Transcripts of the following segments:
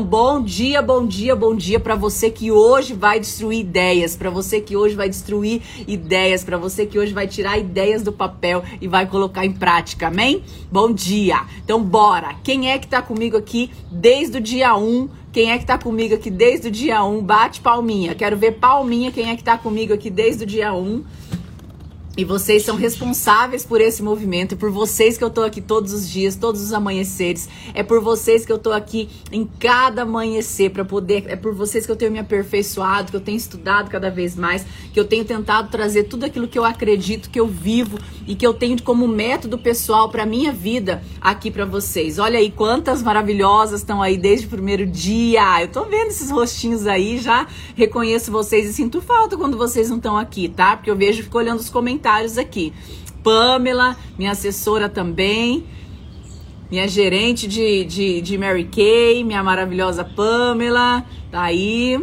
Então, bom dia, bom dia, bom dia para você que hoje vai destruir ideias, para você que hoje vai destruir ideias, para você que hoje vai tirar ideias do papel e vai colocar em prática, amém? Bom dia. Então, bora. Quem é que tá comigo aqui desde o dia 1? Quem é que tá comigo aqui desde o dia 1? Bate palminha. Quero ver palminha quem é que tá comigo aqui desde o dia 1. E vocês são responsáveis por esse movimento, é por vocês que eu tô aqui todos os dias, todos os amanheceres. É por vocês que eu tô aqui em cada amanhecer para poder, é por vocês que eu tenho me aperfeiçoado, que eu tenho estudado cada vez mais, que eu tenho tentado trazer tudo aquilo que eu acredito, que eu vivo e que eu tenho como método pessoal para minha vida aqui para vocês. Olha aí quantas maravilhosas estão aí desde o primeiro dia. Eu tô vendo esses rostinhos aí, já reconheço vocês e sinto falta quando vocês não estão aqui, tá? Porque eu vejo, fico olhando os comentários comentários aqui. Pamela, minha assessora também. Minha gerente de, de, de Mary Kay, minha maravilhosa Pamela, tá aí.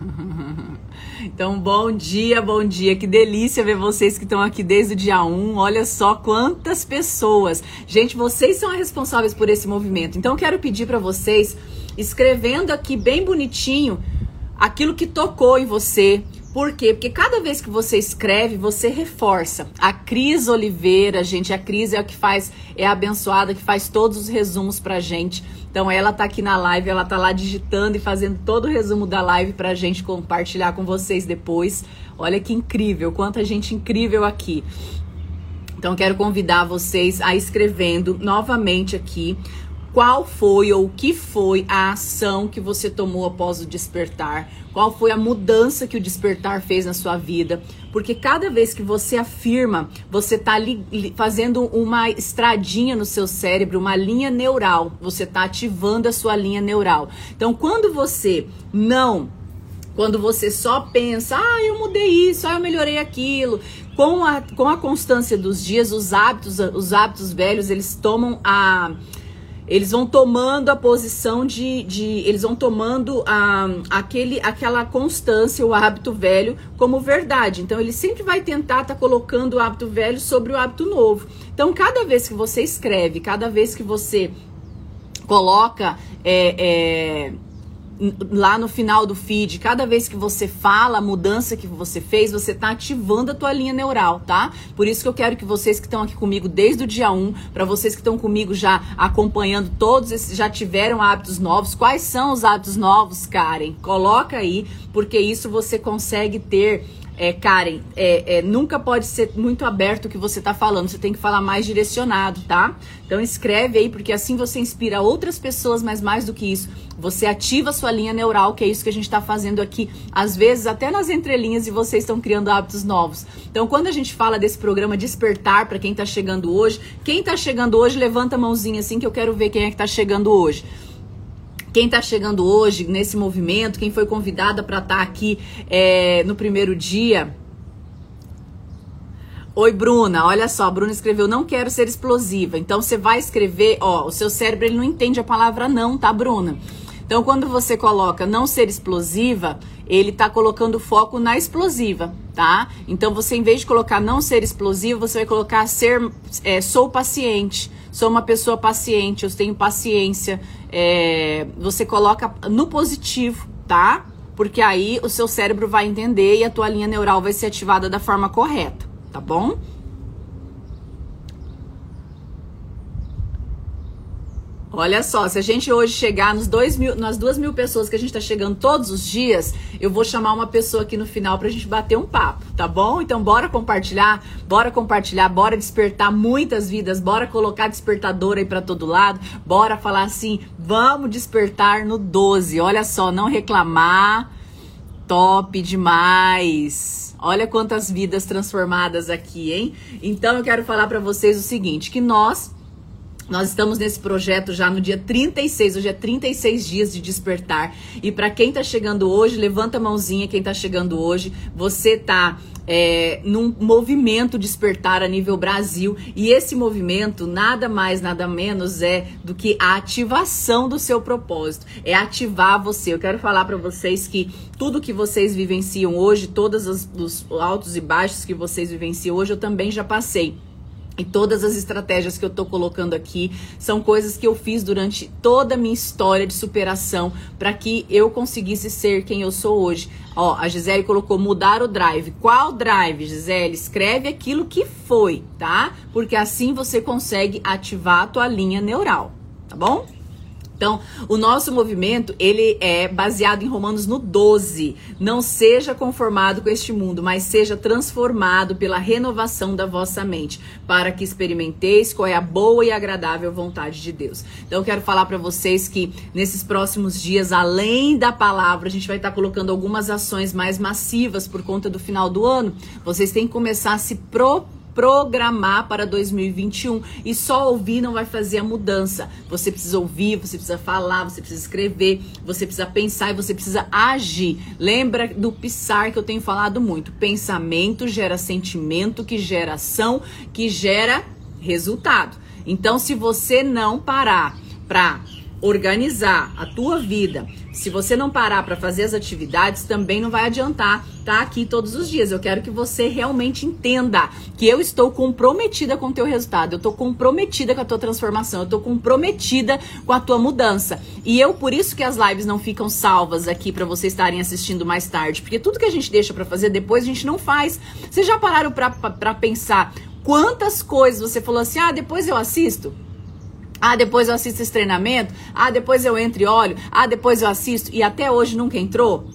Então, bom dia, bom dia. Que delícia ver vocês que estão aqui desde o dia 1. Olha só quantas pessoas. Gente, vocês são responsáveis por esse movimento. Então, quero pedir para vocês, escrevendo aqui bem bonitinho, aquilo que tocou em você, por quê? Porque cada vez que você escreve, você reforça. A Cris Oliveira, gente, a Cris é a que faz, é a abençoada que faz todos os resumos pra gente. Então ela tá aqui na live, ela tá lá digitando e fazendo todo o resumo da live pra gente compartilhar com vocês depois. Olha que incrível, quanta gente incrível aqui. Então quero convidar vocês a escrevendo novamente aqui qual foi ou o que foi a ação que você tomou após o despertar, qual foi a mudança que o despertar fez na sua vida, porque cada vez que você afirma, você está fazendo uma estradinha no seu cérebro, uma linha neural, você está ativando a sua linha neural. Então, quando você não quando você só pensa, ah, eu mudei isso, ah, eu melhorei aquilo. Com a, com a constância dos dias, os hábitos, os hábitos velhos, eles tomam a, eles vão tomando a posição de, de eles vão tomando a, aquele, aquela constância, o hábito velho como verdade. Então ele sempre vai tentar estar tá colocando o hábito velho sobre o hábito novo. Então cada vez que você escreve, cada vez que você coloca é, é, lá no final do feed, cada vez que você fala a mudança que você fez, você está ativando a tua linha neural, tá? Por isso que eu quero que vocês que estão aqui comigo desde o dia 1, para vocês que estão comigo já acompanhando todos esses, já tiveram hábitos novos, quais são os hábitos novos, Karen? Coloca aí, porque isso você consegue ter é, Karen, é, é, nunca pode ser muito aberto o que você está falando, você tem que falar mais direcionado, tá? Então escreve aí, porque assim você inspira outras pessoas, mas mais do que isso, você ativa a sua linha neural, que é isso que a gente está fazendo aqui, às vezes até nas entrelinhas, e vocês estão criando hábitos novos. Então, quando a gente fala desse programa Despertar, para quem está chegando hoje, quem está chegando hoje, levanta a mãozinha assim que eu quero ver quem é que está chegando hoje quem está chegando hoje nesse movimento, quem foi convidada para estar tá aqui é, no primeiro dia. Oi, Bruna. Olha só, a Bruna escreveu: não quero ser explosiva. Então você vai escrever, ó, o seu cérebro ele não entende a palavra não, tá, Bruna? Então quando você coloca não ser explosiva, ele tá colocando foco na explosiva, tá? Então você, em vez de colocar não ser explosivo, você vai colocar ser, é, sou paciente, sou uma pessoa paciente, eu tenho paciência, é, você coloca no positivo, tá? Porque aí o seu cérebro vai entender e a tua linha neural vai ser ativada da forma correta, tá bom? Olha só, se a gente hoje chegar nos dois mil, nas duas mil pessoas que a gente está chegando todos os dias, eu vou chamar uma pessoa aqui no final para a gente bater um papo, tá bom? Então bora compartilhar, bora compartilhar, bora despertar muitas vidas, bora colocar despertador aí para todo lado, bora falar assim, vamos despertar no 12. Olha só, não reclamar, top demais. Olha quantas vidas transformadas aqui, hein? Então eu quero falar para vocês o seguinte, que nós nós estamos nesse projeto já no dia 36, hoje é 36 dias de despertar. E para quem está chegando hoje, levanta a mãozinha quem está chegando hoje. Você tá é, num movimento despertar a nível Brasil. E esse movimento nada mais, nada menos é do que a ativação do seu propósito. É ativar você. Eu quero falar para vocês que tudo que vocês vivenciam hoje, todos os altos e baixos que vocês vivenciam hoje, eu também já passei. E todas as estratégias que eu tô colocando aqui são coisas que eu fiz durante toda a minha história de superação para que eu conseguisse ser quem eu sou hoje. Ó, a Gisele colocou mudar o drive. Qual drive, Gisele? Escreve aquilo que foi, tá? Porque assim você consegue ativar a tua linha neural, tá bom? Então, o nosso movimento, ele é baseado em Romanos no 12. Não seja conformado com este mundo, mas seja transformado pela renovação da vossa mente, para que experimenteis qual é a boa e agradável vontade de Deus. Então, eu quero falar para vocês que nesses próximos dias, além da palavra, a gente vai estar colocando algumas ações mais massivas por conta do final do ano. Vocês têm que começar a se propor programar para 2021 e só ouvir não vai fazer a mudança. Você precisa ouvir, você precisa falar, você precisa escrever, você precisa pensar e você precisa agir. Lembra do pisar que eu tenho falado muito. Pensamento gera sentimento, que gera ação, que gera resultado. Então, se você não parar para organizar a tua vida, se você não parar para fazer as atividades, também não vai adiantar estar tá aqui todos os dias. Eu quero que você realmente entenda que eu estou comprometida com o teu resultado, eu estou comprometida com a tua transformação, eu estou comprometida com a tua mudança. E eu por isso que as lives não ficam salvas aqui para vocês estarem assistindo mais tarde, porque tudo que a gente deixa para fazer depois a gente não faz. Vocês já pararam para pensar quantas coisas você falou assim: "Ah, depois eu assisto"? Ah, depois eu assisto esse treinamento. Ah, depois eu entro e olho. Ah, depois eu assisto. E até hoje nunca entrou?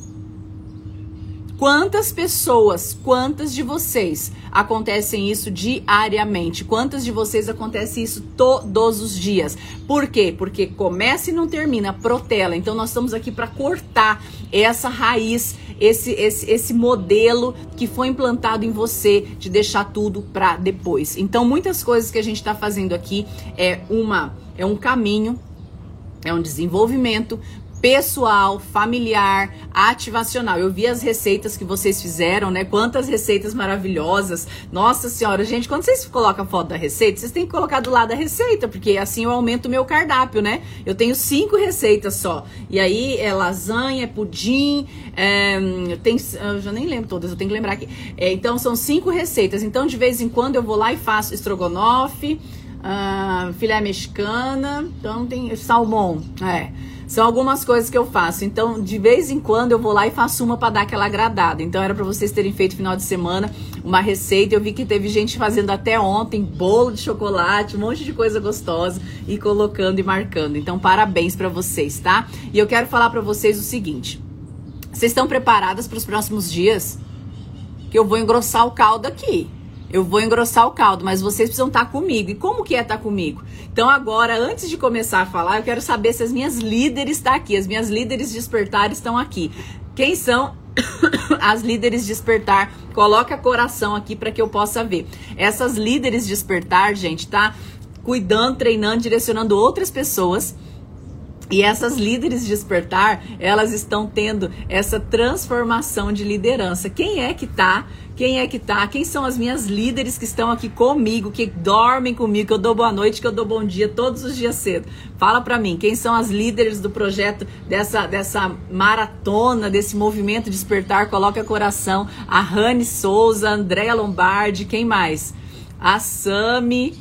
Quantas pessoas, quantas de vocês acontecem isso diariamente? Quantas de vocês acontece isso todos os dias? Por quê? Porque começa e não termina, protela. Então nós estamos aqui para cortar essa raiz, esse, esse, esse modelo que foi implantado em você de deixar tudo para depois. Então muitas coisas que a gente está fazendo aqui é uma é um caminho é um desenvolvimento pessoal, familiar, ativacional. Eu vi as receitas que vocês fizeram, né? Quantas receitas maravilhosas. Nossa senhora, gente, quando vocês colocam a foto da receita, vocês têm que colocar do lado da receita, porque assim eu aumento o meu cardápio, né? Eu tenho cinco receitas só. E aí é lasanha, é pudim, é, tem, eu já nem lembro todas, eu tenho que lembrar aqui. É, então são cinco receitas. Então de vez em quando eu vou lá e faço estrogonofe, uh, filé mexicana, então tem salmão, é. São algumas coisas que eu faço. Então, de vez em quando eu vou lá e faço uma para dar aquela agradada. Então, era para vocês terem feito final de semana uma receita. Eu vi que teve gente fazendo até ontem bolo de chocolate, um monte de coisa gostosa e colocando e marcando. Então, parabéns para vocês, tá? E eu quero falar para vocês o seguinte: vocês estão preparadas para os próximos dias? Que eu vou engrossar o caldo aqui. Eu vou engrossar o caldo, mas vocês precisam estar tá comigo. E como que é estar tá comigo? Então agora, antes de começar a falar, eu quero saber se as minhas líderes estão aqui. As minhas líderes despertar estão aqui. Quem são as líderes despertar? Coloca coração aqui para que eu possa ver. Essas líderes despertar, gente, tá cuidando, treinando, direcionando outras pessoas. E essas líderes despertar, elas estão tendo essa transformação de liderança. Quem é que tá quem é que tá? Quem são as minhas líderes que estão aqui comigo, que dormem comigo, que eu dou boa noite, que eu dou bom dia todos os dias cedo? Fala para mim, quem são as líderes do projeto dessa dessa maratona, desse movimento despertar? Coloca coração. A Rani Souza, Andréa Lombardi, quem mais? A Sami.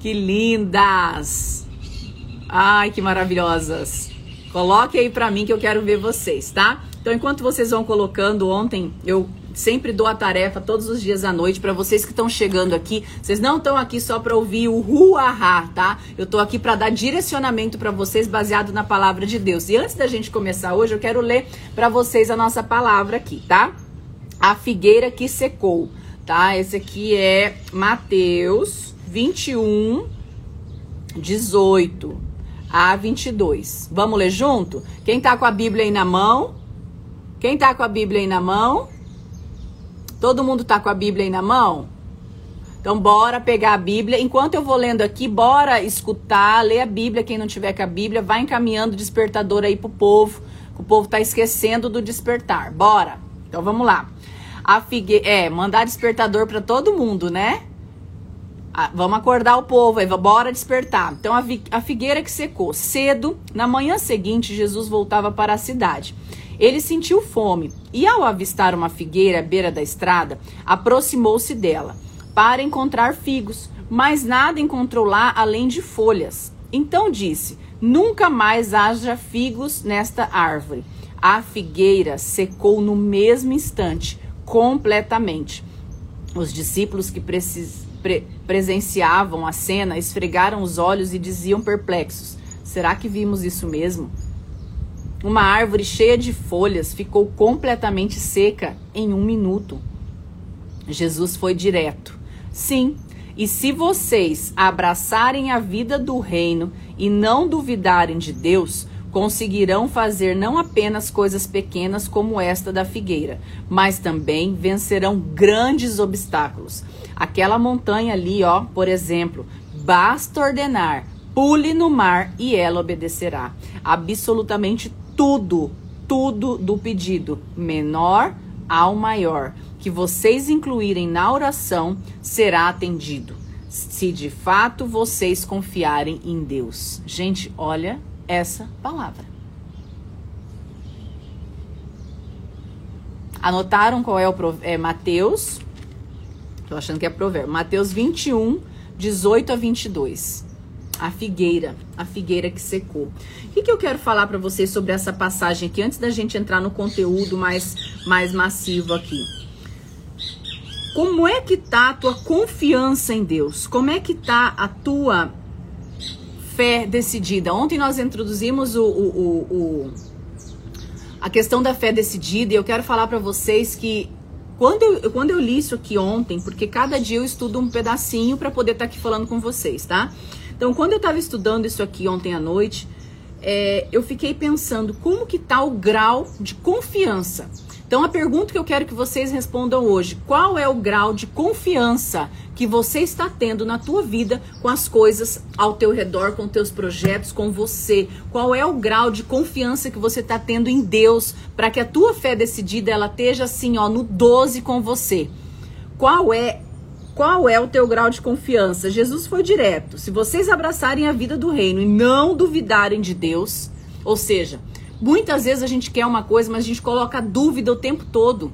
Que lindas! Ai, que maravilhosas. Coloque aí para mim que eu quero ver vocês, tá? Então, enquanto vocês vão colocando, ontem eu sempre dou a tarefa todos os dias à noite para vocês que estão chegando aqui. Vocês não estão aqui só para ouvir o ruahá, tá? Eu tô aqui para dar direcionamento para vocês baseado na palavra de Deus. E antes da gente começar hoje, eu quero ler para vocês a nossa palavra aqui, tá? A figueira que secou, tá? Esse aqui é Mateus 21 18 a 22. Vamos ler junto? Quem tá com a Bíblia aí na mão? Quem tá com a Bíblia aí na mão? Todo mundo tá com a Bíblia aí na mão? Então, bora pegar a Bíblia. Enquanto eu vou lendo aqui, bora escutar, ler a Bíblia. Quem não tiver com a Bíblia, vai encaminhando o despertador aí pro povo. O povo tá esquecendo do despertar. Bora. Então, vamos lá. A figue... É, mandar despertador para todo mundo, né? Ah, vamos acordar o povo aí, bora despertar. Então, a, a figueira que secou. Cedo, na manhã seguinte, Jesus voltava para a cidade. Ele sentiu fome e, ao avistar uma figueira à beira da estrada, aproximou-se dela para encontrar figos, mas nada encontrou lá além de folhas. Então disse: Nunca mais haja figos nesta árvore. A figueira secou no mesmo instante, completamente. Os discípulos que precis, pre, presenciavam a cena esfregaram os olhos e diziam perplexos: Será que vimos isso mesmo? Uma árvore cheia de folhas ficou completamente seca em um minuto. Jesus foi direto. Sim, e se vocês abraçarem a vida do reino e não duvidarem de Deus, conseguirão fazer não apenas coisas pequenas como esta da figueira, mas também vencerão grandes obstáculos. Aquela montanha ali, ó, por exemplo, basta ordenar, pule no mar e ela obedecerá. Absolutamente tudo, tudo do pedido, menor ao maior, que vocês incluírem na oração, será atendido. Se de fato vocês confiarem em Deus. Gente, olha essa palavra. Anotaram qual é o é Mateus? Tô achando que é provérbio. Mateus 21, 18 a 22. A figueira, a figueira que secou. O que, que eu quero falar para vocês sobre essa passagem aqui, antes da gente entrar no conteúdo mais, mais massivo aqui? Como é que tá a tua confiança em Deus? Como é que tá a tua fé decidida. Ontem nós introduzimos o, o, o, o a questão da fé decidida e eu quero falar para vocês que quando eu, quando eu li isso aqui ontem, porque cada dia eu estudo um pedacinho para poder estar tá aqui falando com vocês, tá? Então, quando eu estava estudando isso aqui ontem à noite, é, eu fiquei pensando como que tá o grau de confiança então a pergunta que eu quero que vocês respondam hoje, qual é o grau de confiança que você está tendo na tua vida com as coisas ao teu redor, com teus projetos, com você? Qual é o grau de confiança que você está tendo em Deus para que a tua fé decidida ela esteja assim, ó, no 12 com você? Qual é qual é o teu grau de confiança? Jesus foi direto. Se vocês abraçarem a vida do reino e não duvidarem de Deus, ou seja, Muitas vezes a gente quer uma coisa, mas a gente coloca dúvida o tempo todo.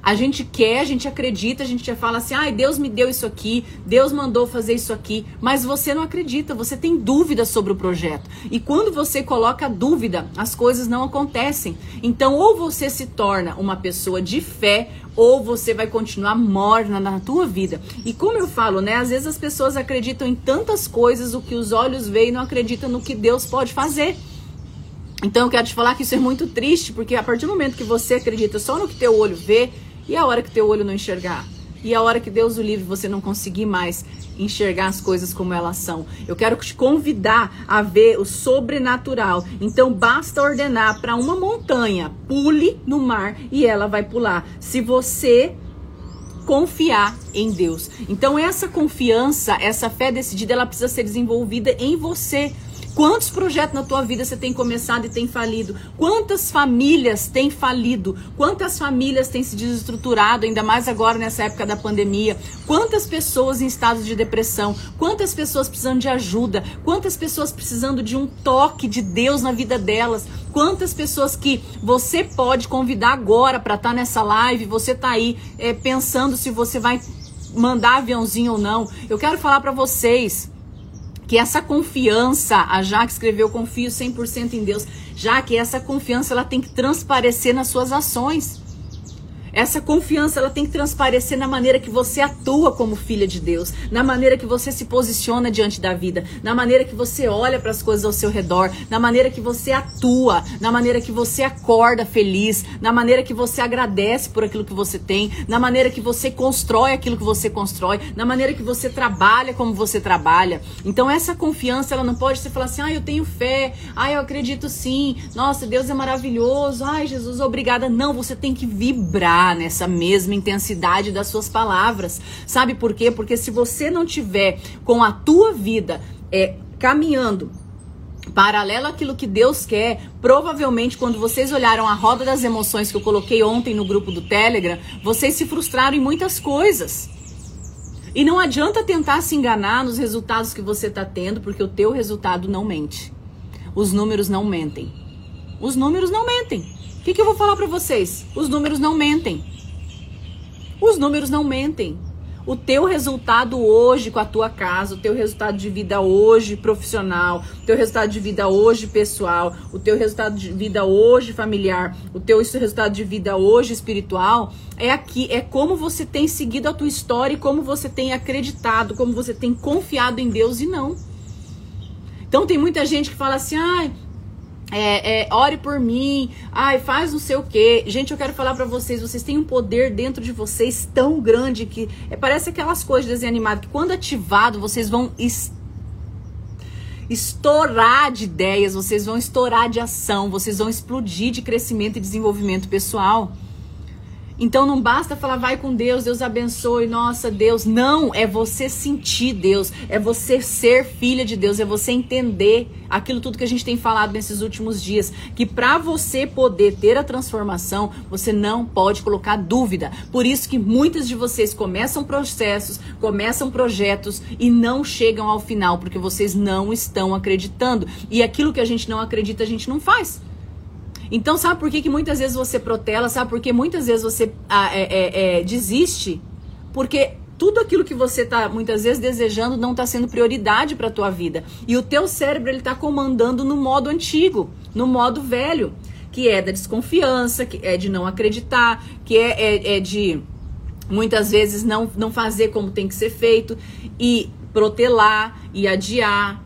A gente quer, a gente acredita, a gente já fala assim: ai, Deus me deu isso aqui, Deus mandou fazer isso aqui, mas você não acredita, você tem dúvida sobre o projeto. E quando você coloca dúvida, as coisas não acontecem. Então, ou você se torna uma pessoa de fé, ou você vai continuar morna na tua vida. E como eu falo, né? Às vezes as pessoas acreditam em tantas coisas, o que os olhos veem e não acreditam no que Deus pode fazer. Então eu quero te falar que isso é muito triste, porque a partir do momento que você acredita só no que teu olho vê, e a hora que teu olho não enxergar? E a hora que Deus o livre você não conseguir mais enxergar as coisas como elas são. Eu quero te convidar a ver o sobrenatural. Então basta ordenar para uma montanha, pule no mar e ela vai pular. Se você confiar em Deus. Então essa confiança, essa fé decidida, ela precisa ser desenvolvida em você. Quantos projetos na tua vida você tem começado e tem falido? Quantas famílias têm falido? Quantas famílias têm se desestruturado, ainda mais agora nessa época da pandemia? Quantas pessoas em estado de depressão? Quantas pessoas precisando de ajuda? Quantas pessoas precisando de um toque de Deus na vida delas? Quantas pessoas que você pode convidar agora para estar tá nessa live? Você está aí é, pensando se você vai mandar aviãozinho ou não? Eu quero falar para vocês que essa confiança, a Jaque escreveu confio 100% em Deus, já que essa confiança ela tem que transparecer nas suas ações. Essa confiança ela tem que transparecer na maneira que você atua como filha de Deus, na maneira que você se posiciona diante da vida, na maneira que você olha para as coisas ao seu redor, na maneira que você atua, na maneira que você acorda feliz, na maneira que você agradece por aquilo que você tem, na maneira que você constrói aquilo que você constrói, na maneira que você trabalha como você trabalha. Então essa confiança ela não pode ser falar assim: "Ah, eu tenho fé. Ah, eu acredito sim. Nossa, Deus é maravilhoso. Ai, Jesus, obrigada". Não, você tem que vibrar nessa mesma intensidade das suas palavras. Sabe por quê? Porque se você não tiver com a tua vida é, caminhando paralelo àquilo que Deus quer, provavelmente quando vocês olharam a roda das emoções que eu coloquei ontem no grupo do Telegram, vocês se frustraram em muitas coisas. E não adianta tentar se enganar nos resultados que você está tendo, porque o teu resultado não mente. Os números não mentem. Os números não mentem. Que, que eu vou falar para vocês? Os números não mentem. Os números não mentem. o teu resultado hoje com a tua casa, o teu resultado de vida hoje profissional, o teu resultado de vida hoje pessoal, o teu resultado de vida hoje familiar, o teu resultado de vida hoje espiritual, é aqui, é como você tem seguido a tua história como você tem acreditado, como você tem confiado em Deus e não. Então tem muita gente que fala assim, ai, é, é, ore por mim, ai, faz não sei o quê. Gente, eu quero falar para vocês, vocês têm um poder dentro de vocês tão grande que é, parece aquelas coisas de desenho animado que quando ativado vocês vão est estourar de ideias, vocês vão estourar de ação, vocês vão explodir de crescimento e desenvolvimento pessoal. Então não basta falar vai com Deus, Deus abençoe, nossa Deus. Não, é você sentir Deus, é você ser filha de Deus, é você entender aquilo tudo que a gente tem falado nesses últimos dias, que para você poder ter a transformação, você não pode colocar dúvida. Por isso que muitas de vocês começam processos, começam projetos e não chegam ao final, porque vocês não estão acreditando. E aquilo que a gente não acredita, a gente não faz. Então, sabe por que, que muitas vezes você protela? Sabe por que muitas vezes você ah, é, é, é, desiste? Porque tudo aquilo que você está muitas vezes desejando não está sendo prioridade para a tua vida. E o teu cérebro ele está comandando no modo antigo, no modo velho, que é da desconfiança, que é de não acreditar, que é, é, é de muitas vezes não, não fazer como tem que ser feito e protelar e adiar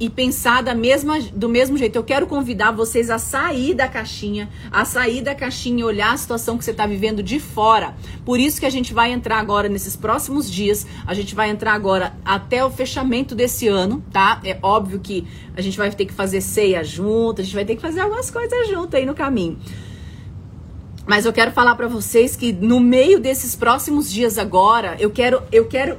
e pensar da mesma, do mesmo jeito. Eu quero convidar vocês a sair da caixinha, a sair da caixinha e olhar a situação que você está vivendo de fora. Por isso que a gente vai entrar agora nesses próximos dias, a gente vai entrar agora até o fechamento desse ano, tá? É óbvio que a gente vai ter que fazer ceia junto, a gente vai ter que fazer algumas coisas junto aí no caminho. Mas eu quero falar para vocês que no meio desses próximos dias agora, eu quero eu quero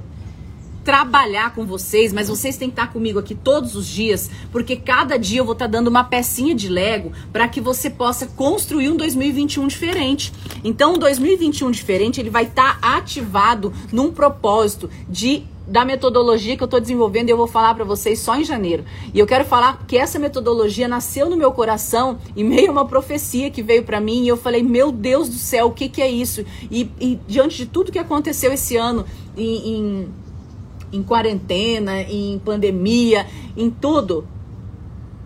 trabalhar com vocês, mas vocês têm que estar comigo aqui todos os dias, porque cada dia eu vou estar dando uma pecinha de Lego para que você possa construir um 2021 diferente. Então, um 2021 diferente, ele vai estar ativado num propósito de da metodologia que eu estou desenvolvendo e eu vou falar para vocês só em janeiro. E eu quero falar que essa metodologia nasceu no meu coração e meio a uma profecia que veio para mim e eu falei, meu Deus do céu, o que, que é isso? E, e diante de tudo que aconteceu esse ano em, em em quarentena, em pandemia, em tudo,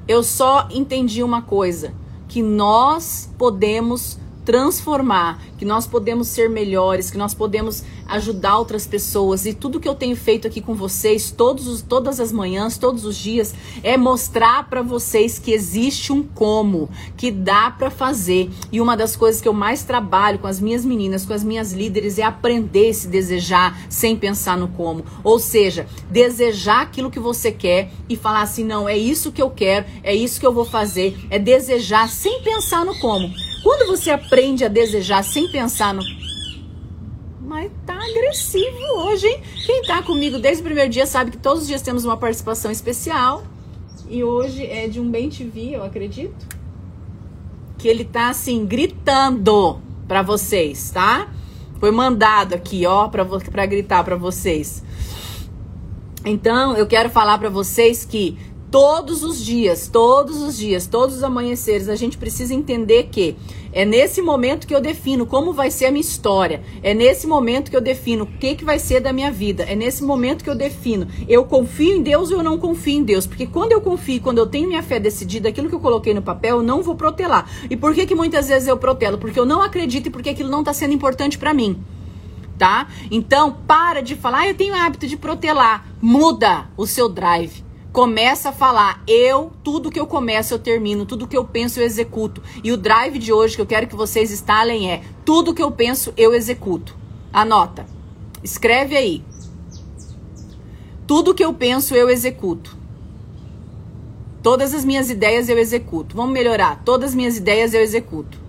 eu só entendi uma coisa: que nós podemos transformar, que nós podemos ser melhores, que nós podemos ajudar outras pessoas. E tudo que eu tenho feito aqui com vocês, todos os, todas as manhãs, todos os dias, é mostrar para vocês que existe um como, que dá para fazer. E uma das coisas que eu mais trabalho com as minhas meninas, com as minhas líderes, é aprender a se desejar sem pensar no como. Ou seja, desejar aquilo que você quer e falar assim: não, é isso que eu quero, é isso que eu vou fazer. É desejar sem pensar no como. Quando você aprende a desejar sem pensar no. Mas tá agressivo hoje, hein? Quem tá comigo desde o primeiro dia sabe que todos os dias temos uma participação especial. E hoje é de um Bem TV, eu acredito. Que ele tá assim, gritando para vocês, tá? Foi mandado aqui, ó, pra gritar para vocês. Então, eu quero falar para vocês que todos os dias, todos os dias, todos os amanheceres, a gente precisa entender que é nesse momento que eu defino como vai ser a minha história. É nesse momento que eu defino o que, que vai ser da minha vida. É nesse momento que eu defino eu confio em Deus ou eu não confio em Deus. Porque quando eu confio, quando eu tenho minha fé decidida, aquilo que eu coloquei no papel, eu não vou protelar. E por que, que muitas vezes eu protelo? Porque eu não acredito e porque aquilo não está sendo importante para mim. Tá? Então, para de falar, ah, eu tenho hábito de protelar. Muda o seu drive. Começa a falar, eu, tudo que eu começo eu termino, tudo que eu penso eu executo. E o drive de hoje que eu quero que vocês instalem é, tudo que eu penso eu executo. Anota. Escreve aí. Tudo que eu penso eu executo. Todas as minhas ideias eu executo. Vamos melhorar. Todas as minhas ideias eu executo.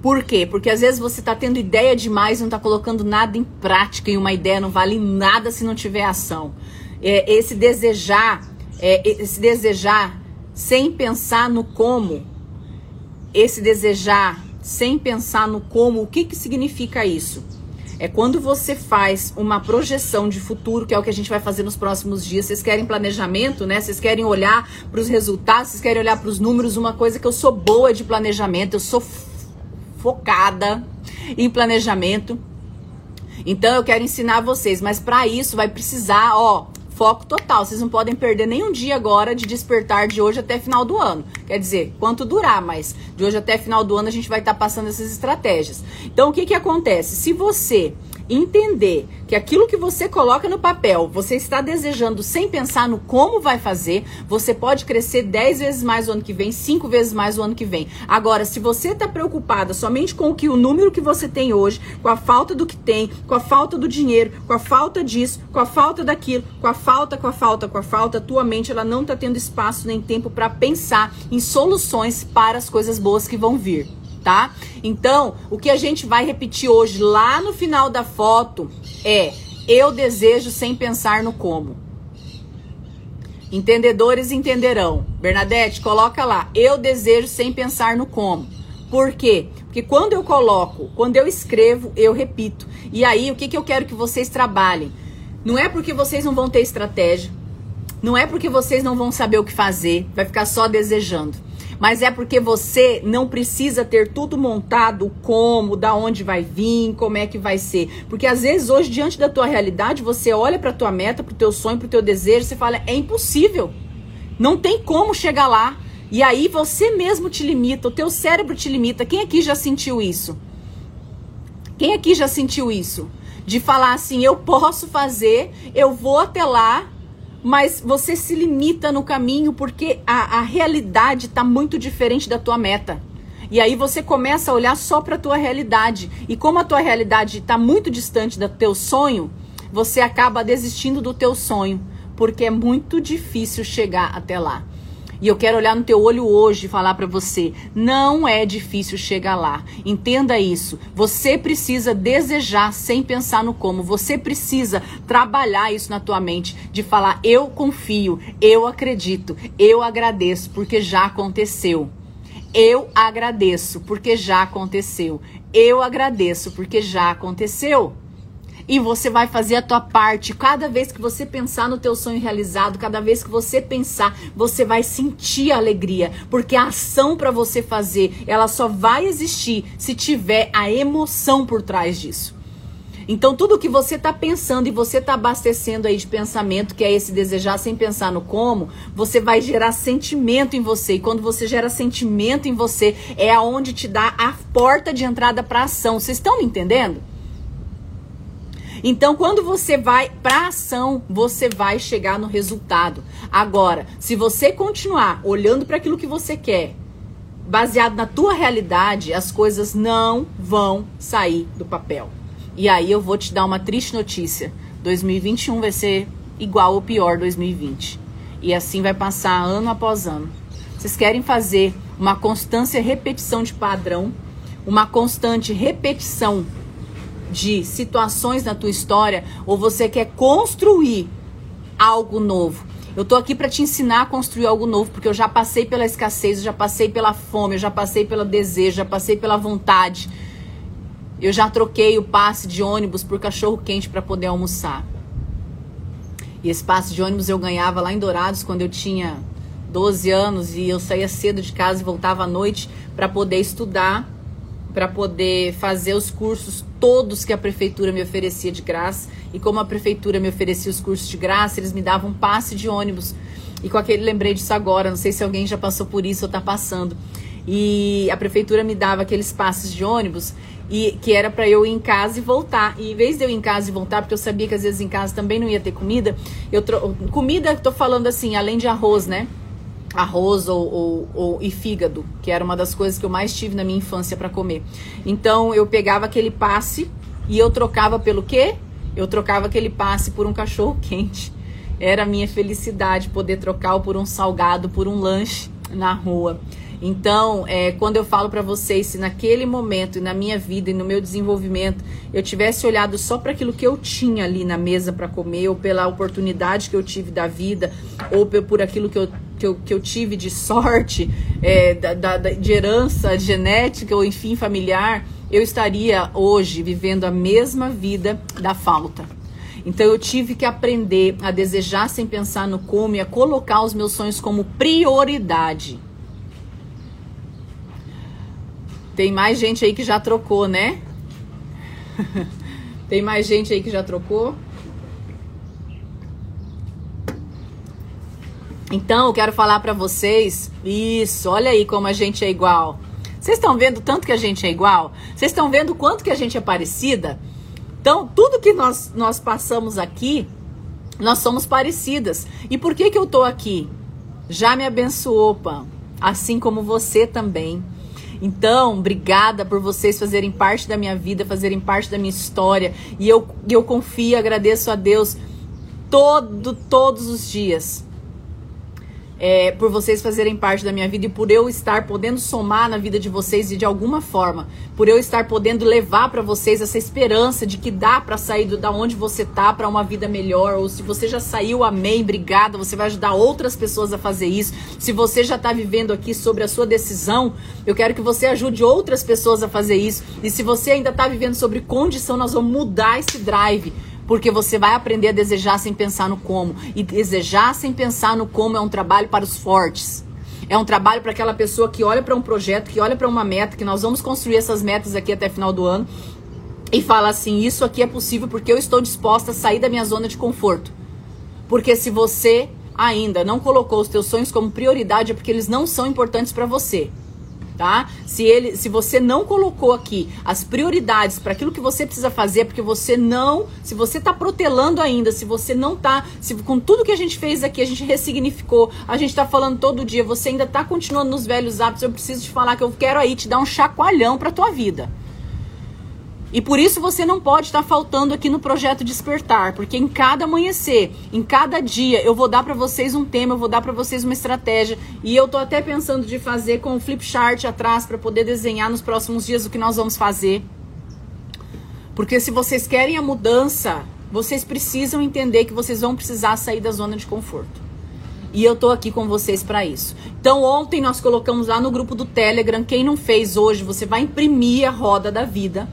Por quê? Porque às vezes você está tendo ideia demais e não está colocando nada em prática e uma ideia não vale nada se não tiver ação. É, esse desejar, é, esse desejar sem pensar no como, esse desejar sem pensar no como, o que, que significa isso? É quando você faz uma projeção de futuro, que é o que a gente vai fazer nos próximos dias. Vocês querem planejamento, né? Vocês querem olhar para os resultados, vocês querem olhar para os números. Uma coisa que eu sou boa de planejamento, eu sou focada. em planejamento. Então eu quero ensinar vocês, mas para isso vai precisar, ó, foco total. Vocês não podem perder nenhum dia agora de despertar de hoje até final do ano. Quer dizer, quanto durar, mas de hoje até final do ano a gente vai estar tá passando essas estratégias. Então o que que acontece? Se você entender que aquilo que você coloca no papel, você está desejando sem pensar no como vai fazer, você pode crescer 10 vezes mais o ano que vem, 5 vezes mais o ano que vem. Agora, se você está preocupada somente com o que o número que você tem hoje, com a falta do que tem, com a falta do dinheiro, com a falta disso, com a falta daquilo, com a falta, com a falta, com a falta, tua mente ela não está tendo espaço nem tempo para pensar em soluções para as coisas boas que vão vir tá? Então, o que a gente vai repetir hoje lá no final da foto é: eu desejo sem pensar no como. Entendedores entenderão. Bernadette, coloca lá: eu desejo sem pensar no como. Por quê? Porque quando eu coloco, quando eu escrevo, eu repito. E aí, o que, que eu quero que vocês trabalhem? Não é porque vocês não vão ter estratégia, não é porque vocês não vão saber o que fazer, vai ficar só desejando mas é porque você não precisa ter tudo montado como, da onde vai vir, como é que vai ser. Porque às vezes hoje diante da tua realidade, você olha para tua meta, para o teu sonho, para o teu desejo, você fala: "É impossível. Não tem como chegar lá". E aí você mesmo te limita, o teu cérebro te limita. Quem aqui já sentiu isso? Quem aqui já sentiu isso? De falar assim, eu posso fazer, eu vou até lá, mas você se limita no caminho porque a, a realidade está muito diferente da tua meta. E aí você começa a olhar só para a tua realidade. E como a tua realidade está muito distante do teu sonho, você acaba desistindo do teu sonho, porque é muito difícil chegar até lá. E eu quero olhar no teu olho hoje e falar para você: não é difícil chegar lá. Entenda isso. Você precisa desejar sem pensar no como. Você precisa trabalhar isso na tua mente de falar: eu confio, eu acredito, eu agradeço porque já aconteceu. Eu agradeço porque já aconteceu. Eu agradeço porque já aconteceu e você vai fazer a tua parte. Cada vez que você pensar no teu sonho realizado, cada vez que você pensar, você vai sentir alegria, porque a ação para você fazer, ela só vai existir se tiver a emoção por trás disso. Então, tudo que você está pensando e você está abastecendo aí de pensamento, que é esse desejar sem pensar no como, você vai gerar sentimento em você. E quando você gera sentimento em você, é aonde te dá a porta de entrada para ação. Vocês estão me entendendo? Então, quando você vai para ação, você vai chegar no resultado. Agora, se você continuar olhando para aquilo que você quer, baseado na tua realidade, as coisas não vão sair do papel. E aí eu vou te dar uma triste notícia. 2021 vai ser igual ou pior 2020. E assim vai passar ano após ano. Vocês querem fazer uma constância repetição de padrão, uma constante repetição de situações na tua história ou você quer construir algo novo. Eu tô aqui para te ensinar a construir algo novo, porque eu já passei pela escassez, eu já passei pela fome, eu já passei pelo desejo, já passei pela vontade. Eu já troquei o passe de ônibus por cachorro quente para poder almoçar. E esse passe de ônibus eu ganhava lá em Dourados quando eu tinha 12 anos e eu saía cedo de casa e voltava à noite para poder estudar para poder fazer os cursos todos que a prefeitura me oferecia de graça. E como a prefeitura me oferecia os cursos de graça, eles me davam um passe de ônibus. E com aquele lembrei disso agora, não sei se alguém já passou por isso ou está passando. E a prefeitura me dava aqueles passes de ônibus e que era para eu ir em casa e voltar. E em vez de eu ir em casa e voltar, porque eu sabia que às vezes em casa também não ia ter comida, eu comida, tô falando assim, além de arroz, né? Arroz ou, ou, ou, e fígado, que era uma das coisas que eu mais tive na minha infância para comer. Então eu pegava aquele passe e eu trocava pelo quê? Eu trocava aquele passe por um cachorro quente. Era a minha felicidade poder trocar por um salgado, por um lanche na rua. Então, é, quando eu falo para vocês, se naquele momento, e na minha vida e no meu desenvolvimento, eu tivesse olhado só para aquilo que eu tinha ali na mesa para comer, ou pela oportunidade que eu tive da vida, ou por aquilo que eu, que eu, que eu tive de sorte, é, da, da, de herança genética, ou enfim, familiar, eu estaria hoje vivendo a mesma vida da falta. Então eu tive que aprender a desejar sem pensar no como e a colocar os meus sonhos como prioridade. Tem mais gente aí que já trocou, né? Tem mais gente aí que já trocou? Então, eu quero falar para vocês, isso, olha aí como a gente é igual. Vocês estão vendo tanto que a gente é igual? Vocês estão vendo quanto que a gente é parecida? Então, tudo que nós, nós passamos aqui, nós somos parecidas. E por que que eu tô aqui? Já me abençoou, Pam, assim como você também. Então, obrigada por vocês fazerem parte da minha vida, fazerem parte da minha história. E eu, eu confio agradeço a Deus todo, todos os dias é, por vocês fazerem parte da minha vida e por eu estar podendo somar na vida de vocês e de alguma forma, por eu estar podendo levar para vocês essa esperança de que dá para sair do, da onde você tá para uma vida melhor, ou se você já saiu, amém, obrigada, você vai ajudar outras pessoas a fazer isso. Se você já tá vivendo aqui sobre a sua decisão, eu quero que você ajude outras pessoas a fazer isso. E se você ainda tá vivendo sobre condição, nós vamos mudar esse drive porque você vai aprender a desejar sem pensar no como. E desejar sem pensar no como é um trabalho para os fortes. É um trabalho para aquela pessoa que olha para um projeto, que olha para uma meta, que nós vamos construir essas metas aqui até final do ano e fala assim: Isso aqui é possível porque eu estou disposta a sair da minha zona de conforto. Porque se você ainda não colocou os teus sonhos como prioridade, é porque eles não são importantes para você tá? Se ele, se você não colocou aqui as prioridades para aquilo que você precisa fazer, porque você não, se você tá protelando ainda, se você não tá, se com tudo que a gente fez aqui, a gente ressignificou, a gente tá falando todo dia, você ainda tá continuando nos velhos hábitos, eu preciso te falar que eu quero aí te dar um chacoalhão para tua vida. E por isso você não pode estar faltando aqui no projeto Despertar, porque em cada amanhecer, em cada dia, eu vou dar para vocês um tema, eu vou dar para vocês uma estratégia, e eu tô até pensando de fazer com o flip chart atrás para poder desenhar nos próximos dias o que nós vamos fazer. Porque se vocês querem a mudança, vocês precisam entender que vocês vão precisar sair da zona de conforto. E eu tô aqui com vocês para isso. Então, ontem nós colocamos lá no grupo do Telegram. Quem não fez hoje, você vai imprimir a roda da vida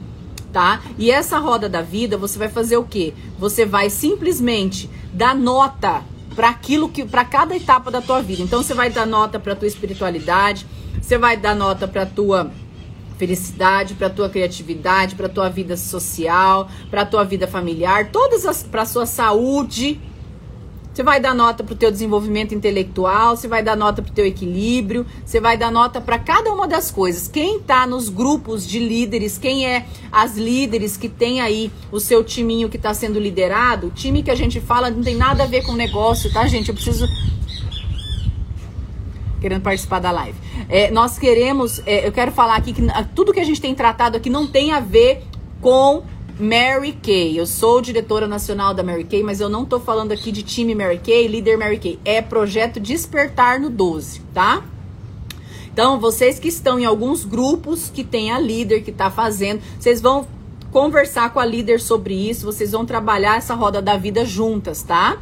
tá? E essa roda da vida, você vai fazer o quê? Você vai simplesmente dar nota para aquilo que para cada etapa da tua vida. Então você vai dar nota para tua espiritualidade, você vai dar nota para tua felicidade, para tua criatividade, para tua vida social, para tua vida familiar, todas as para sua saúde, você vai dar nota para o teu desenvolvimento intelectual, você vai dar nota para o teu equilíbrio, você vai dar nota para cada uma das coisas. Quem está nos grupos de líderes, quem é as líderes que tem aí o seu timinho que está sendo liderado, o time que a gente fala não tem nada a ver com negócio, tá, gente? Eu preciso querendo participar da live. É, nós queremos, é, eu quero falar aqui que tudo que a gente tem tratado aqui não tem a ver com Mary Kay. Eu sou diretora nacional da Mary Kay, mas eu não tô falando aqui de time Mary Kay, líder Mary Kay. É projeto Despertar no 12, tá? Então, vocês que estão em alguns grupos que tem a líder que tá fazendo, vocês vão conversar com a líder sobre isso, vocês vão trabalhar essa roda da vida juntas, tá?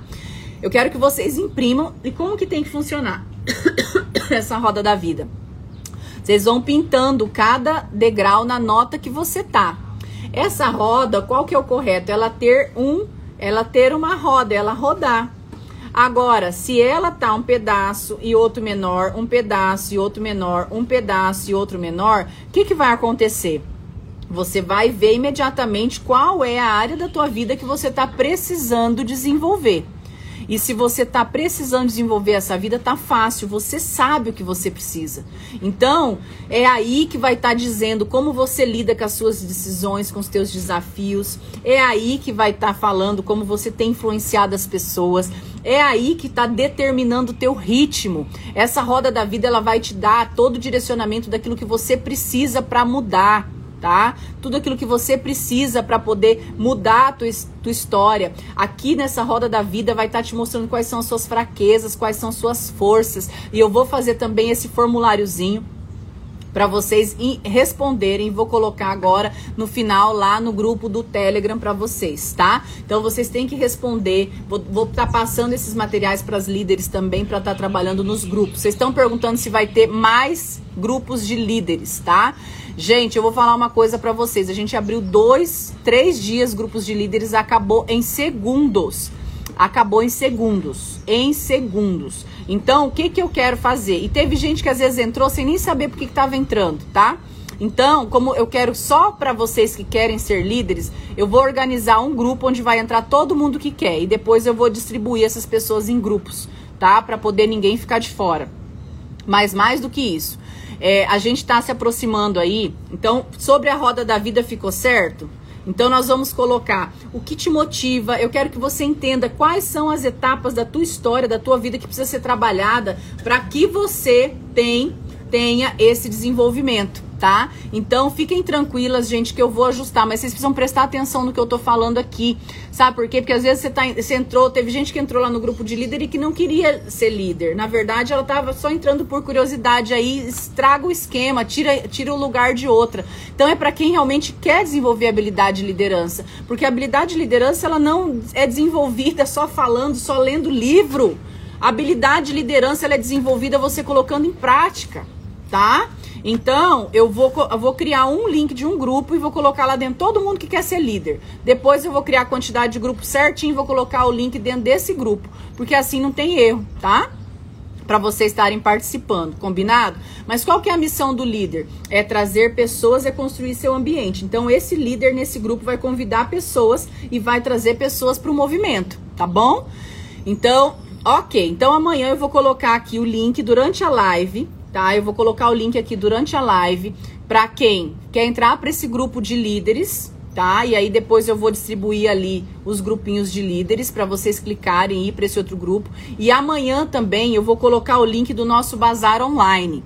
Eu quero que vocês imprimam e como que tem que funcionar essa roda da vida. Vocês vão pintando cada degrau na nota que você tá. Essa roda, qual que é o correto? Ela ter um, ela ter uma roda, ela rodar. Agora, se ela tá um pedaço e outro menor, um pedaço e outro menor, um pedaço e outro menor, o que, que vai acontecer? Você vai ver imediatamente qual é a área da tua vida que você está precisando desenvolver. E se você está precisando desenvolver essa vida, tá fácil, você sabe o que você precisa. Então, é aí que vai estar tá dizendo como você lida com as suas decisões, com os teus desafios. É aí que vai estar tá falando como você tem influenciado as pessoas. É aí que está determinando o teu ritmo. Essa roda da vida ela vai te dar todo o direcionamento daquilo que você precisa para mudar tá? Tudo aquilo que você precisa para poder mudar a tua, tua história. Aqui nessa roda da vida vai estar tá te mostrando quais são as suas fraquezas, quais são suas forças. E eu vou fazer também esse formuláriozinho para vocês responderem. Vou colocar agora no final lá no grupo do Telegram para vocês, tá? Então vocês têm que responder. Vou estar tá passando esses materiais para as líderes também para estar tá trabalhando nos grupos. Vocês estão perguntando se vai ter mais grupos de líderes, tá? Gente, eu vou falar uma coisa para vocês. A gente abriu dois, três dias grupos de líderes, acabou em segundos. Acabou em segundos. Em segundos. Então, o que que eu quero fazer? E teve gente que às vezes entrou sem nem saber por que estava entrando, tá? Então, como eu quero só para vocês que querem ser líderes, eu vou organizar um grupo onde vai entrar todo mundo que quer e depois eu vou distribuir essas pessoas em grupos, tá? Para poder ninguém ficar de fora. Mas mais do que isso, é, a gente está se aproximando aí. Então, sobre a roda da vida ficou certo? Então nós vamos colocar o que te motiva. Eu quero que você entenda quais são as etapas da tua história, da tua vida que precisa ser trabalhada para que você tem, tenha esse desenvolvimento tá? Então fiquem tranquilas, gente, que eu vou ajustar, mas vocês precisam prestar atenção no que eu tô falando aqui. Sabe por quê? Porque às vezes você, tá, você entrou, teve gente que entrou lá no grupo de líder e que não queria ser líder. Na verdade, ela tava só entrando por curiosidade aí, estraga o esquema, tira, tira o lugar de outra. Então é para quem realmente quer desenvolver habilidade de liderança, porque a habilidade de liderança ela não é desenvolvida só falando, só lendo livro. A habilidade de liderança ela é desenvolvida você colocando em prática, tá? Então, eu vou, eu vou criar um link de um grupo e vou colocar lá dentro todo mundo que quer ser líder. Depois eu vou criar a quantidade de grupos certinho e vou colocar o link dentro desse grupo. Porque assim não tem erro, tá? para vocês estarem participando, combinado? Mas qual que é a missão do líder? É trazer pessoas e construir seu ambiente. Então esse líder nesse grupo vai convidar pessoas e vai trazer pessoas para o movimento, tá bom? Então, ok. Então amanhã eu vou colocar aqui o link durante a live tá? Eu vou colocar o link aqui durante a live para quem quer entrar para esse grupo de líderes, tá? E aí depois eu vou distribuir ali os grupinhos de líderes para vocês clicarem e ir para esse outro grupo. E amanhã também eu vou colocar o link do nosso bazar online.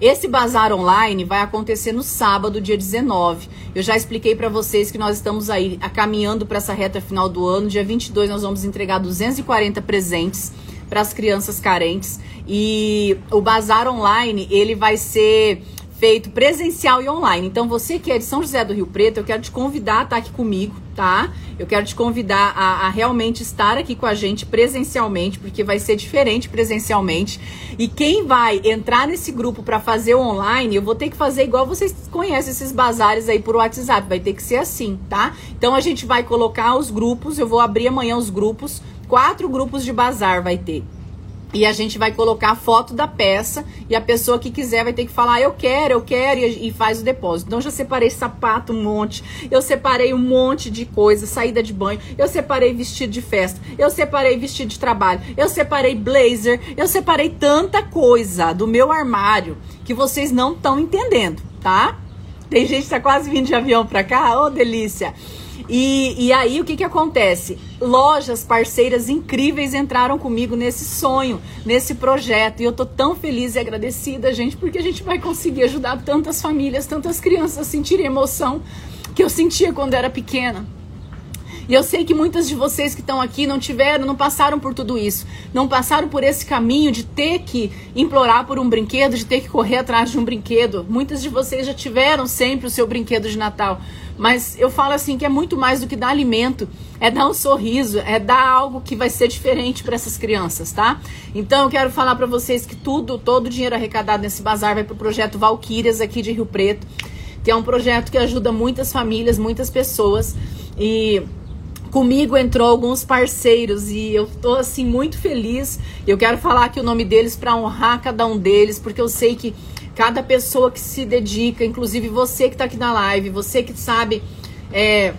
Esse bazar online vai acontecer no sábado, dia 19. Eu já expliquei para vocês que nós estamos aí caminhando para essa reta final do ano. Dia 22 nós vamos entregar 240 presentes para as crianças carentes. E o bazar online, ele vai ser feito presencial e online. Então, você que é de São José do Rio Preto, eu quero te convidar a estar aqui comigo, tá? Eu quero te convidar a, a, realmente estar aqui com a gente presencialmente, porque vai ser diferente presencialmente. E quem vai entrar nesse grupo para fazer online, eu vou ter que fazer igual vocês conhecem esses bazares aí por WhatsApp, vai ter que ser assim, tá? Então, a gente vai colocar os grupos, eu vou abrir amanhã os grupos quatro grupos de bazar vai ter. E a gente vai colocar a foto da peça e a pessoa que quiser vai ter que falar, eu quero, eu quero, e, faz o depósito. Então já separei sapato um monte, eu separei um monte de coisa, saída de banho, eu separei vestido de festa, eu separei vestido de trabalho, eu separei blazer, eu separei tanta coisa do meu armário que vocês não estão entendendo, tá? Tem gente que tá quase vindo de avião pra cá, ô delícia! E, e aí o que, que acontece? Lojas parceiras incríveis entraram comigo nesse sonho, nesse projeto. E eu tô tão feliz e agradecida, gente, porque a gente vai conseguir ajudar tantas famílias, tantas crianças a sentirem emoção que eu sentia quando era pequena. E eu sei que muitas de vocês que estão aqui não tiveram, não passaram por tudo isso. Não passaram por esse caminho de ter que implorar por um brinquedo, de ter que correr atrás de um brinquedo. Muitas de vocês já tiveram sempre o seu brinquedo de Natal. Mas eu falo assim que é muito mais do que dar alimento, é dar um sorriso, é dar algo que vai ser diferente para essas crianças, tá? Então eu quero falar para vocês que tudo, todo o dinheiro arrecadado nesse bazar vai para o projeto Valquírias aqui de Rio Preto, que é um projeto que ajuda muitas famílias, muitas pessoas e comigo entrou alguns parceiros e eu tô assim muito feliz. Eu quero falar aqui o nome deles para honrar cada um deles, porque eu sei que cada pessoa que se dedica, inclusive você que está aqui na live, você que sabe, é,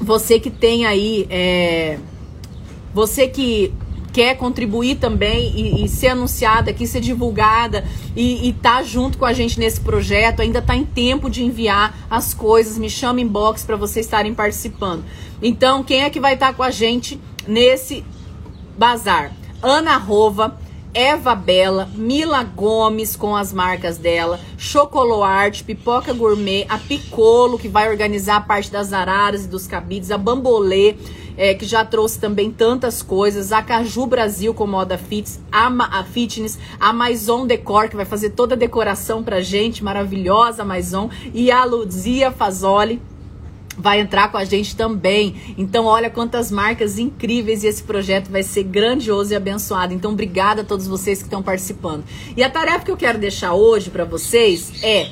você que tem aí, é, você que quer contribuir também e, e, ser anunciada aqui, ser divulgada e, estar tá junto com a gente nesse projeto, ainda está em tempo de enviar as coisas, me chama inbox para vocês estarem participando. Então, quem é que vai estar tá com a gente nesse bazar? Ana Rova, Eva Bela, Mila Gomes com as marcas dela, Chocoloarte, Pipoca Gourmet, a Picolo, que vai organizar a parte das araras e dos cabides, a Bambolê, é, que já trouxe também tantas coisas, a Caju Brasil com moda fitness, a, a fitness, a Maison Decor, que vai fazer toda a decoração pra gente, maravilhosa Maison, e a Luzia Fazoli, vai entrar com a gente também. Então, olha quantas marcas incríveis e esse projeto vai ser grandioso e abençoado. Então, obrigada a todos vocês que estão participando. E a tarefa que eu quero deixar hoje para vocês é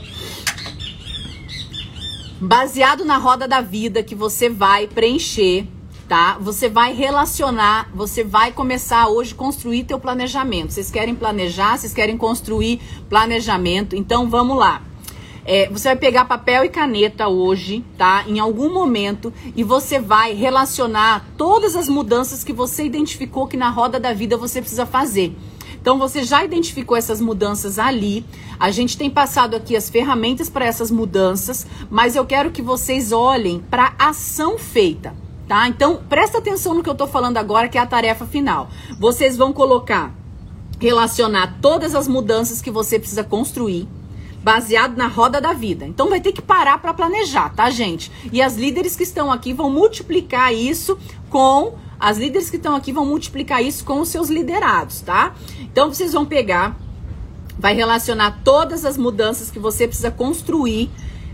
baseado na roda da vida que você vai preencher, tá? Você vai relacionar, você vai começar hoje construir teu planejamento. Vocês querem planejar, vocês querem construir planejamento. Então, vamos lá. É, você vai pegar papel e caneta hoje, tá? Em algum momento, e você vai relacionar todas as mudanças que você identificou que na roda da vida você precisa fazer. Então você já identificou essas mudanças ali. A gente tem passado aqui as ferramentas para essas mudanças, mas eu quero que vocês olhem para a ação feita, tá? Então presta atenção no que eu tô falando agora, que é a tarefa final. Vocês vão colocar relacionar todas as mudanças que você precisa construir baseado na roda da vida. Então vai ter que parar para planejar, tá, gente? E as líderes que estão aqui vão multiplicar isso com as líderes que estão aqui vão multiplicar isso com os seus liderados, tá? Então vocês vão pegar, vai relacionar todas as mudanças que você precisa construir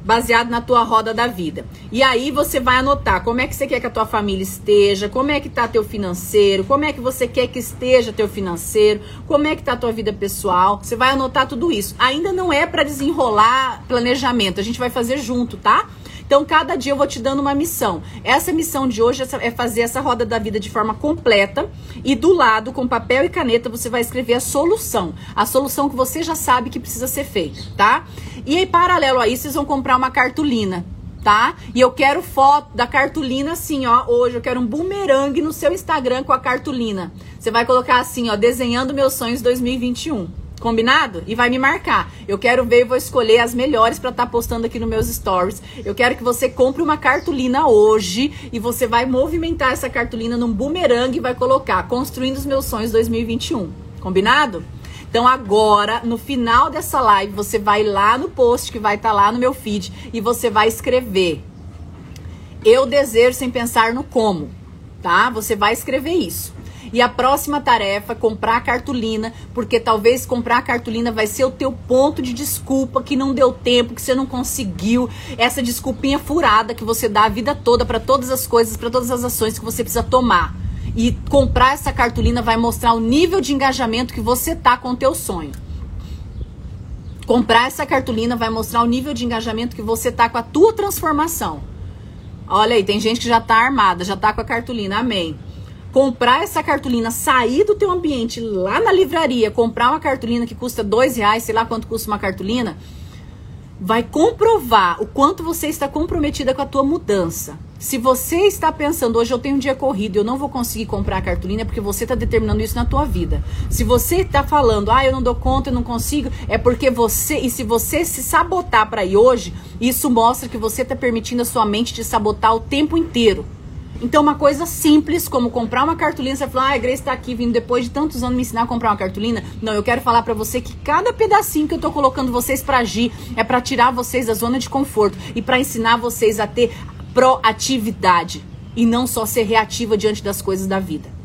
baseado na tua roda da vida. E aí você vai anotar como é que você quer que a tua família esteja, como é que tá teu financeiro, como é que você quer que esteja teu financeiro, como é que tá a tua vida pessoal. Você vai anotar tudo isso. Ainda não é para desenrolar planejamento, a gente vai fazer junto, tá? Então, cada dia eu vou te dando uma missão. Essa missão de hoje é fazer essa roda da vida de forma completa e do lado, com papel e caneta, você vai escrever a solução. A solução que você já sabe que precisa ser feita, tá? E aí, paralelo a isso, vocês vão comprar uma cartolina tá? E eu quero foto da cartolina assim, ó. Hoje eu quero um bumerangue no seu Instagram com a cartolina. Você vai colocar assim, ó, desenhando meus sonhos 2021. Combinado? E vai me marcar. Eu quero ver e vou escolher as melhores para estar tá postando aqui nos meus stories. Eu quero que você compre uma cartolina hoje e você vai movimentar essa cartolina num bumerangue e vai colocar Construindo os meus sonhos 2021. Combinado? Então agora, no final dessa live, você vai lá no post que vai estar tá lá no meu feed e você vai escrever: Eu desejo sem pensar no como, tá? Você vai escrever isso. E a próxima tarefa, comprar cartolina, porque talvez comprar cartolina vai ser o teu ponto de desculpa que não deu tempo, que você não conseguiu, essa desculpinha furada que você dá a vida toda para todas as coisas, para todas as ações que você precisa tomar. E comprar essa cartolina vai mostrar o nível de engajamento que você tá com o teu sonho. Comprar essa cartolina vai mostrar o nível de engajamento que você tá com a tua transformação. Olha aí, tem gente que já tá armada, já tá com a cartolina. Amém comprar essa cartolina, sair do teu ambiente lá na livraria, comprar uma cartolina que custa dois reais, sei lá quanto custa uma cartolina, vai comprovar o quanto você está comprometida com a tua mudança. Se você está pensando, hoje eu tenho um dia corrido e eu não vou conseguir comprar a cartolina, porque você está determinando isso na tua vida. Se você está falando, ah, eu não dou conta, eu não consigo, é porque você, e se você se sabotar para ir hoje, isso mostra que você está permitindo a sua mente te sabotar o tempo inteiro. Então, uma coisa simples como comprar uma cartolina, você fala, ah, a Grace está aqui vindo depois de tantos anos me ensinar a comprar uma cartolina. Não, eu quero falar para você que cada pedacinho que eu tô colocando vocês para agir é para tirar vocês da zona de conforto e para ensinar vocês a ter proatividade e não só ser reativa diante das coisas da vida.